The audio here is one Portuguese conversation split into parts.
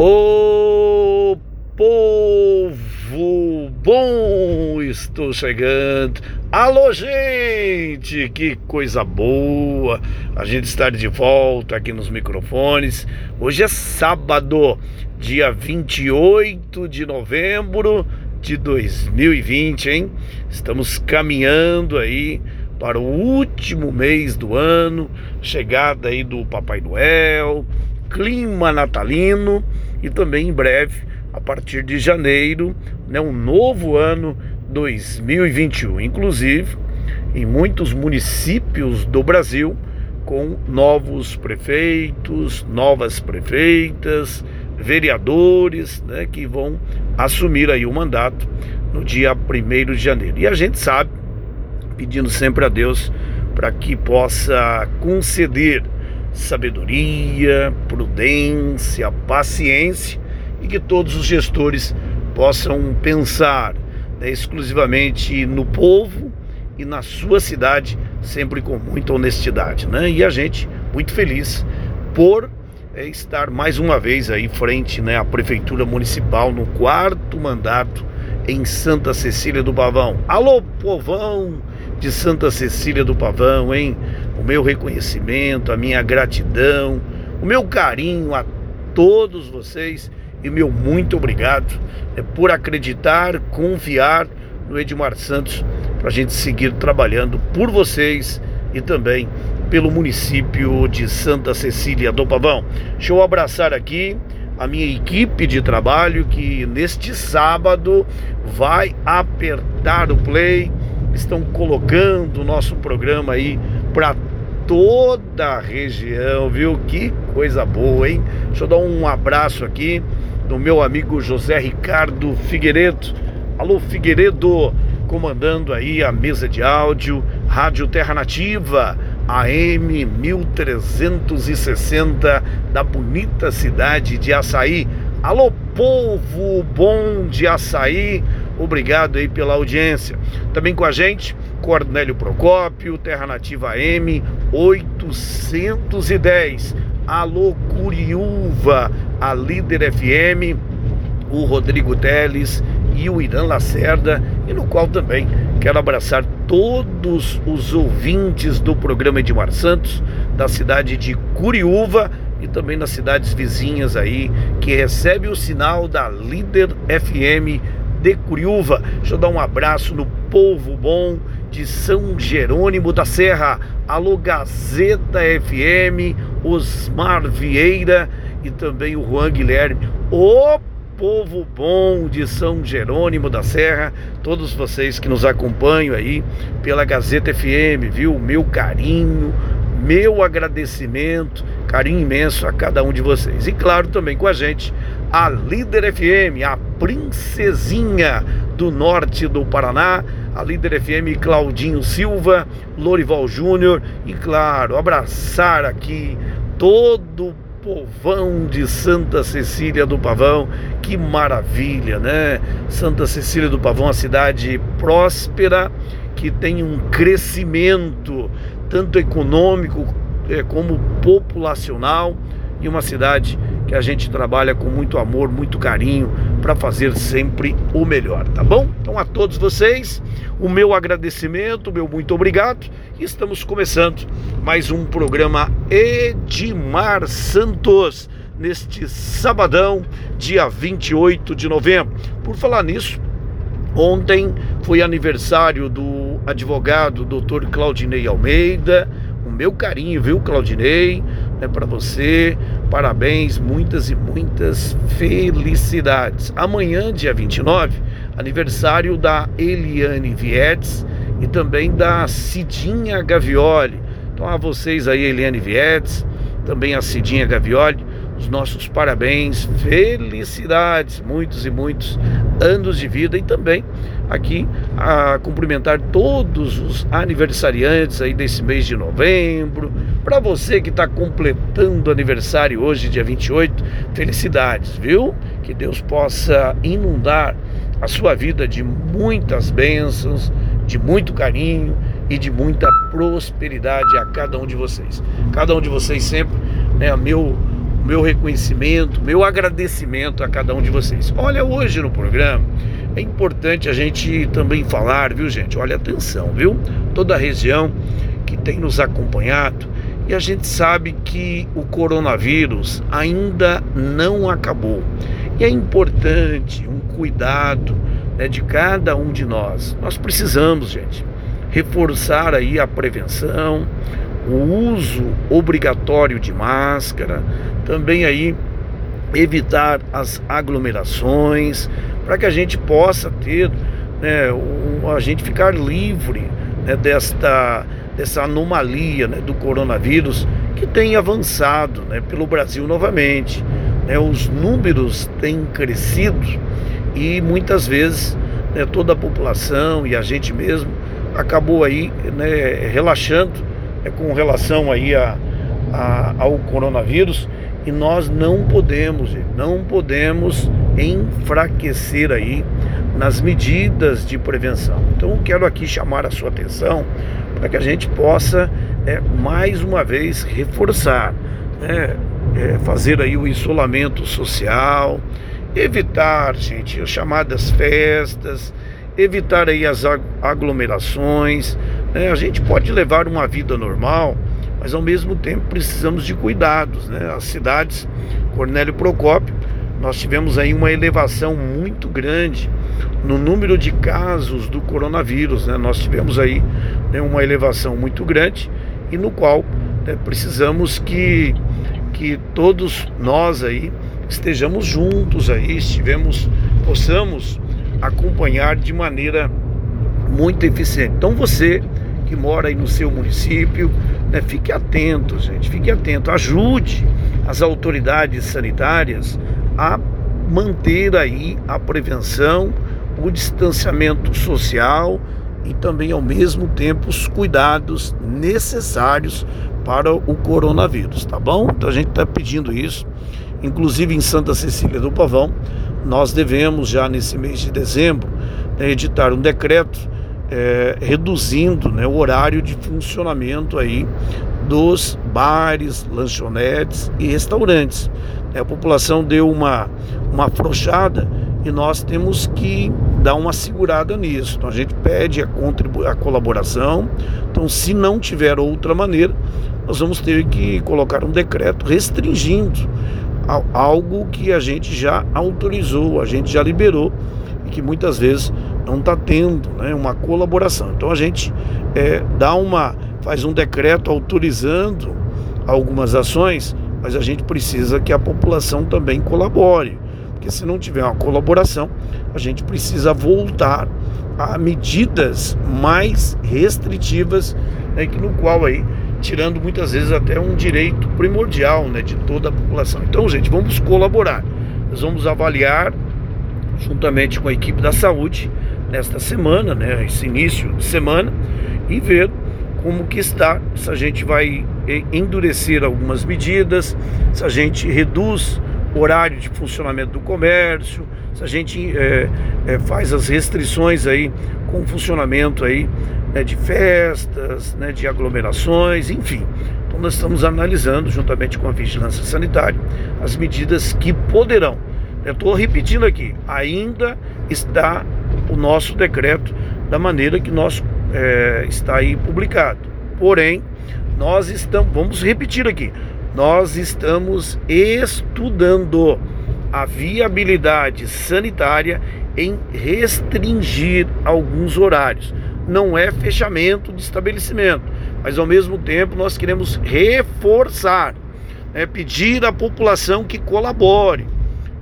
O povo bom, estou chegando. Alô, gente, que coisa boa a gente estar de volta aqui nos microfones. Hoje é sábado, dia 28 de novembro de 2020, hein? Estamos caminhando aí para o último mês do ano, chegada aí do Papai Noel, clima natalino e também em breve, a partir de janeiro, né, um novo ano 2021, inclusive em muitos municípios do Brasil com novos prefeitos, novas prefeitas, vereadores, né, que vão assumir aí o mandato no dia 1 de janeiro. E a gente sabe, pedindo sempre a Deus para que possa conceder sabedoria, prudência, paciência e que todos os gestores possam pensar né, exclusivamente no povo e na sua cidade, sempre com muita honestidade. Né? E a gente muito feliz por é, estar mais uma vez aí frente né, à Prefeitura Municipal no quarto mandato em Santa Cecília do Pavão. Alô, povão de Santa Cecília do Pavão, hein? O meu reconhecimento, a minha gratidão, o meu carinho a todos vocês e meu muito obrigado é, por acreditar, confiar no Edmar Santos para a gente seguir trabalhando por vocês e também pelo município de Santa Cecília do Pavão. Deixa eu abraçar aqui a minha equipe de trabalho que neste sábado vai apertar o play. Estão colocando o nosso programa aí para toda a região, viu? Que coisa boa, hein? Deixa eu dar um abraço aqui do meu amigo José Ricardo Figueiredo. Alô, Figueiredo, comandando aí a mesa de áudio, Rádio Terra Nativa AM 1360 da bonita cidade de Açaí. Alô, povo bom de Açaí, obrigado aí pela audiência. Também com a gente, Cornélio Procópio, Terra Nativa AM 810. Alô, Curiúva, a Líder FM, o Rodrigo Teles e o Irã Lacerda, e no qual também quero abraçar todos os ouvintes do programa Edmar Santos, da cidade de Curiúva e também nas cidades vizinhas aí, que recebe o sinal da Líder FM de Curiúva. Deixa eu dar um abraço no povo bom de São Jerônimo da Serra, alô Gazeta FM, Osmar Vieira e também o Juan Guilherme. Opa! povo bom de São Jerônimo da Serra, todos vocês que nos acompanham aí pela Gazeta FM, viu? Meu carinho, meu agradecimento, carinho imenso a cada um de vocês. E claro, também com a gente, a Líder FM, a princesinha do norte do Paraná, a Líder FM Claudinho Silva, Lorival Júnior e claro, abraçar aqui todo o povão de Santa Cecília do Pavão. Que maravilha, né? Santa Cecília do Pavão, uma cidade próspera que tem um crescimento tanto econômico é, como populacional e uma cidade que a gente trabalha com muito amor, muito carinho para fazer sempre o melhor, tá bom? Então a todos vocês, o meu agradecimento, o meu muito obrigado. E estamos começando mais um programa Edmar Santos neste sabadão, dia 28 de novembro. Por falar nisso, ontem foi aniversário do advogado Dr. Claudinei Almeida, o meu carinho, viu, Claudinei? É para você, parabéns, muitas e muitas felicidades. Amanhã, dia 29, aniversário da Eliane Vietes e também da Cidinha Gavioli. Então, a vocês aí, Eliane Vietes, também a Cidinha Gavioli, os nossos parabéns, felicidades, muitos e muitos anos de vida e também aqui a cumprimentar todos os aniversariantes aí desse mês de novembro. Para você que está completando aniversário hoje, dia 28, felicidades, viu? Que Deus possa inundar a sua vida de muitas bênçãos, de muito carinho e de muita prosperidade a cada um de vocês. Cada um de vocês sempre, né, meu meu reconhecimento, meu agradecimento a cada um de vocês. Olha, hoje no programa é importante a gente também falar, viu, gente? Olha, atenção, viu? Toda a região que tem nos acompanhado e a gente sabe que o coronavírus ainda não acabou. E é importante um cuidado né, de cada um de nós. Nós precisamos, gente, reforçar aí a prevenção, o uso obrigatório de máscara, também aí evitar as aglomerações, para que a gente possa ter, né, um, a gente ficar livre né, desta dessa anomalia né, do coronavírus que tem avançado né, pelo Brasil novamente. Né, os números têm crescido e muitas vezes né, toda a população e a gente mesmo acabou aí né, relaxando né, com relação aí a, a, ao coronavírus e nós não podemos, não podemos enfraquecer aí nas medidas de prevenção. Então eu quero aqui chamar a sua atenção para que a gente possa é, mais uma vez reforçar, né, é, fazer aí o isolamento social, evitar, gente, as chamadas festas, evitar aí as aglomerações. Né? A gente pode levar uma vida normal, mas ao mesmo tempo precisamos de cuidados. Né? As cidades, Cornélio Procópio, nós tivemos aí uma elevação muito grande no número de casos do coronavírus. Né? Nós tivemos aí né, uma elevação muito grande e no qual né, precisamos que, que todos nós aí estejamos juntos aí, estivemos, possamos acompanhar de maneira muito eficiente. Então você que mora aí no seu município, né, fique atento, gente, fique atento, ajude as autoridades sanitárias a manter aí a prevenção, o distanciamento social e também ao mesmo tempo os cuidados necessários para o coronavírus, tá bom? Então a gente está pedindo isso, inclusive em Santa Cecília do Pavão, nós devemos já nesse mês de dezembro né, editar um decreto é, reduzindo né, o horário de funcionamento aí dos bares, lanchonetes e restaurantes. A população deu uma, uma afrouxada e nós temos que dar uma segurada nisso. Então a gente pede a, a colaboração. Então, se não tiver outra maneira, nós vamos ter que colocar um decreto restringindo algo que a gente já autorizou, a gente já liberou e que muitas vezes não está tendo né, uma colaboração. Então a gente é, dá uma, faz um decreto autorizando algumas ações, mas a gente precisa que a população também colabore, porque se não tiver uma colaboração, a gente precisa voltar a medidas mais restritivas, né, que no qual aí tirando muitas vezes até um direito primordial né, de toda a população. Então, gente, vamos colaborar. Nós vamos avaliar, juntamente com a equipe da saúde, nesta semana, né, esse início de semana, e ver como que está, se a gente vai endurecer algumas medidas, se a gente reduz o horário de funcionamento do comércio, se a gente é, é, faz as restrições aí com o funcionamento aí né, de festas, né, de aglomerações, enfim. Então nós estamos analisando, juntamente com a vigilância sanitária, as medidas que poderão. Estou repetindo aqui, ainda está o nosso decreto da maneira que nós é, está aí publicado. Porém, nós estamos, vamos repetir aqui, nós estamos estudando a viabilidade sanitária em restringir alguns horários não é fechamento de estabelecimento, mas ao mesmo tempo nós queremos reforçar, né, pedir à população que colabore,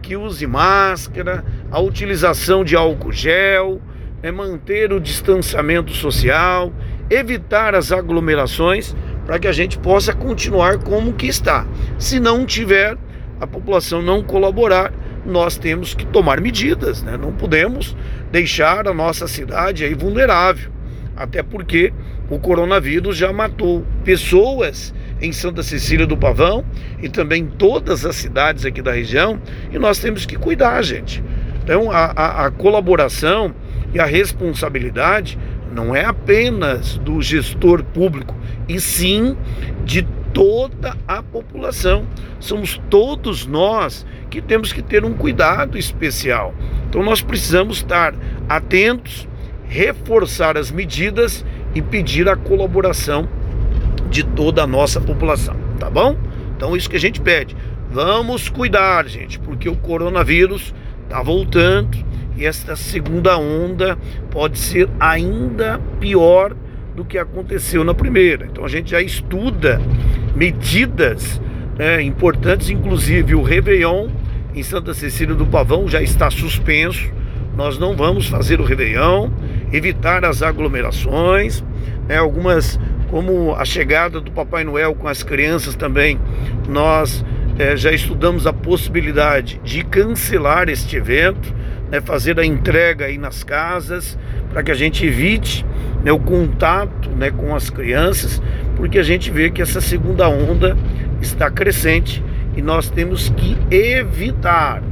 que use máscara, a utilização de álcool gel, né, manter o distanciamento social, evitar as aglomerações para que a gente possa continuar como que está. Se não tiver, a população não colaborar, nós temos que tomar medidas, né? não podemos deixar a nossa cidade aí vulnerável até porque o coronavírus já matou pessoas em Santa Cecília do Pavão e também em todas as cidades aqui da região, e nós temos que cuidar, gente. Então, a, a, a colaboração e a responsabilidade não é apenas do gestor público, e sim de toda a população. Somos todos nós que temos que ter um cuidado especial. Então nós precisamos estar atentos, reforçar as medidas e pedir a colaboração de toda a nossa população, tá bom? Então isso que a gente pede. Vamos cuidar, gente, porque o coronavírus está voltando e esta segunda onda pode ser ainda pior do que aconteceu na primeira. Então a gente já estuda medidas né, importantes, inclusive o Réveillon em Santa Cecília do Pavão já está suspenso. Nós não vamos fazer o Réveillon, evitar as aglomerações, né, algumas como a chegada do Papai Noel com as crianças também, nós é, já estudamos a possibilidade de cancelar este evento, né, fazer a entrega aí nas casas, para que a gente evite né, o contato né, com as crianças, porque a gente vê que essa segunda onda está crescente e nós temos que evitar.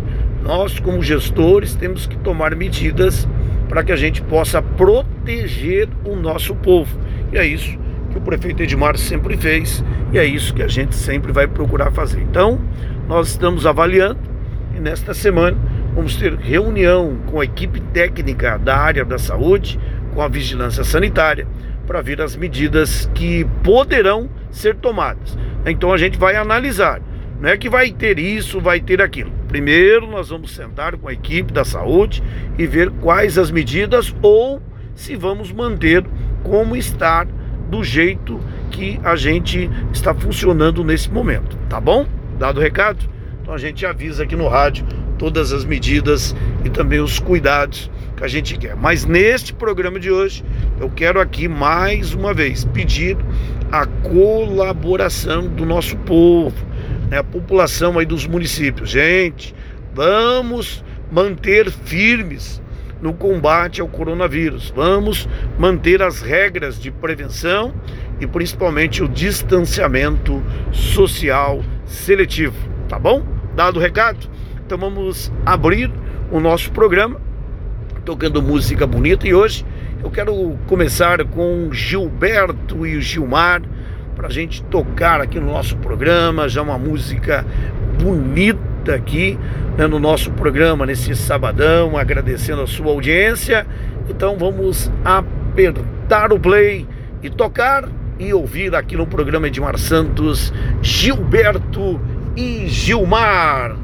Nós, como gestores, temos que tomar medidas para que a gente possa proteger o nosso povo. E é isso que o prefeito Edmar sempre fez e é isso que a gente sempre vai procurar fazer. Então, nós estamos avaliando e nesta semana vamos ter reunião com a equipe técnica da área da saúde, com a vigilância sanitária, para ver as medidas que poderão ser tomadas. Então a gente vai analisar. Não é que vai ter isso, vai ter aquilo. Primeiro nós vamos sentar com a equipe da saúde e ver quais as medidas ou se vamos manter como estar do jeito que a gente está funcionando nesse momento, tá bom? Dado o recado? Então a gente avisa aqui no rádio todas as medidas e também os cuidados que a gente quer. Mas neste programa de hoje, eu quero aqui mais uma vez pedir a colaboração do nosso povo, né, a população aí dos municípios. Gente, vamos manter firmes no combate ao coronavírus. Vamos manter as regras de prevenção e principalmente o distanciamento social seletivo, tá bom? Dado o recado, então vamos abrir o nosso programa tocando música bonita e hoje eu quero começar com Gilberto e Gilmar para a gente tocar aqui no nosso programa, já uma música bonita aqui né, no nosso programa nesse sabadão, agradecendo a sua audiência. Então vamos apertar o play e tocar e ouvir aqui no programa Edmar Santos, Gilberto e Gilmar.